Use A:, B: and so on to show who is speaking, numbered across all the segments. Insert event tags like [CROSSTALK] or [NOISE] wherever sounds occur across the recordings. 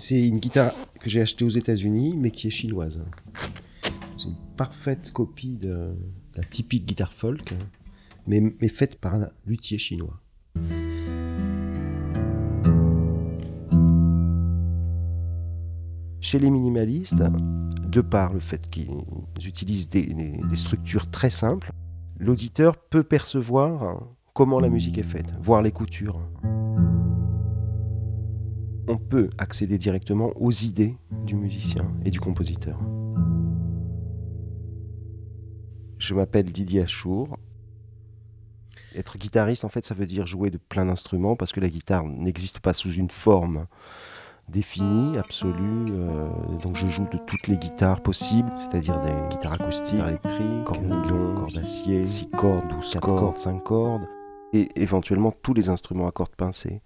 A: C'est une guitare que j'ai achetée aux États-Unis, mais qui est chinoise. C'est une parfaite copie de la typique guitare folk, mais, mais faite par un luthier chinois. Chez les minimalistes, de par le fait qu'ils utilisent des, structures très simples, l'auditeur peut percevoir comment la musique est faite, voir les coutures. On peut accéder directement aux idées du musicien et du compositeur. Je m'appelle Didier Achour. Être guitariste, en fait, ça veut dire jouer de plein d'instruments parce que la guitare n'existe pas sous une forme défini, absolu. Euh, donc je joue de toutes les guitares possibles, c'est-à-dire des guitares acoustiques, électriques, cordes nylon, cordes d'acier, 6 cordes, 12 cordes, 5 cordes, et éventuellement tous les instruments à cordes pincées.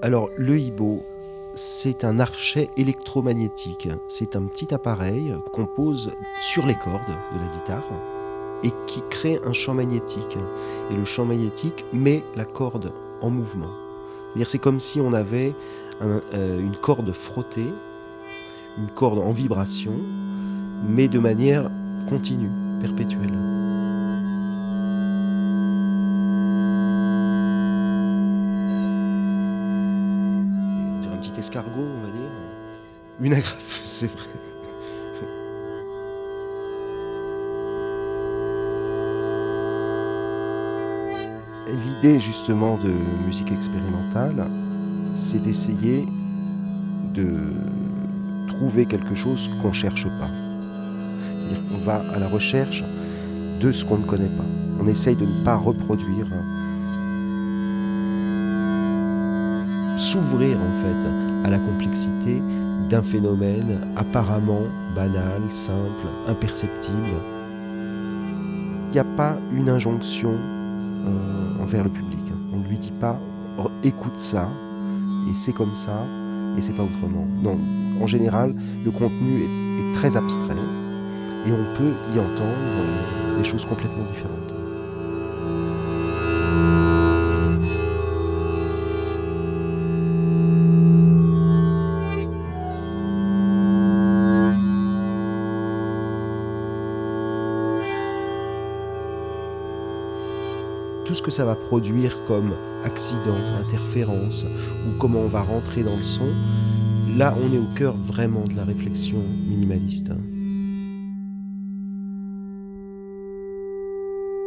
A: Alors, le hibo, c'est un archet électromagnétique. C'est un petit appareil qu'on pose sur les cordes de la guitare et qui crée un champ magnétique. Et le champ magnétique met la corde en mouvement. C'est-à-dire c'est comme si on avait euh, une corde frottée, une corde en vibration, mais de manière continue, perpétuelle. Escargot, on va dire. Une agrafe, [LAUGHS] c'est vrai. L'idée justement de musique expérimentale, c'est d'essayer de trouver quelque chose qu'on ne cherche pas. C'est-à-dire qu'on va à la recherche de ce qu'on ne connaît pas. On essaye de ne pas reproduire, s'ouvrir en fait à la complexité d'un phénomène apparemment banal, simple, imperceptible. Il n'y a pas une injonction euh, envers le public. On ne lui dit pas oh, écoute ça, et c'est comme ça, et c'est pas autrement. Non, en général, le contenu est, est très abstrait, et on peut y entendre euh, des choses complètement différentes. Tout ce que ça va produire comme accident, interférence, ou comment on va rentrer dans le son, là on est au cœur vraiment de la réflexion minimaliste.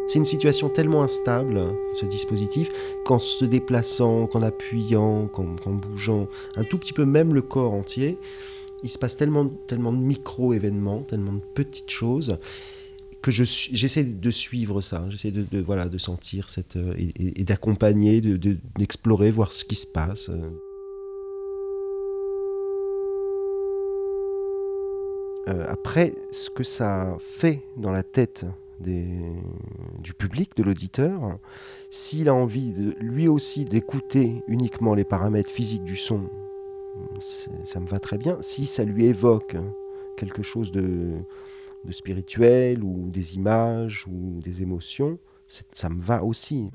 A: C'est une situation tellement instable, ce dispositif, qu'en se déplaçant, qu'en appuyant, qu'en bougeant, un tout petit peu même le corps entier, il se passe tellement, tellement de micro-événements, tellement de petites choses, que j'essaie de suivre ça, j'essaie de, voilà, de sentir cette, euh, et, d'accompagner, d'explorer, de, voir ce qui se passe. Euh, après, ce que ça fait dans la tête des, du public, de l'auditeur, s'il a envie de, lui aussi d'écouter uniquement les paramètres physiques du son, ça me va très bien. Si ça lui évoque quelque chose de de spirituel ou des images ou des émotions, ça me va aussi.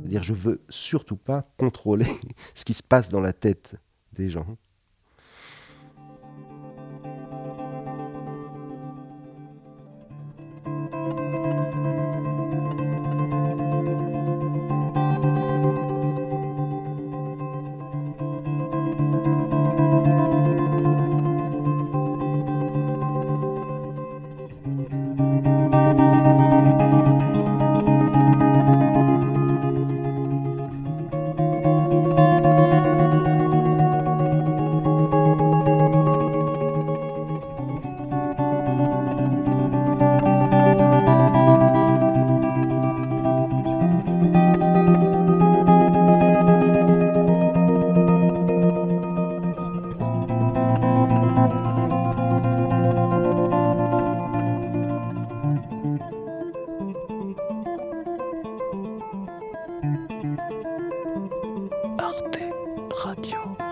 A: C'est-à-dire, je veux surtout pas contrôler [LAUGHS] ce qui se passe dans la tête des gens.
B: Radio.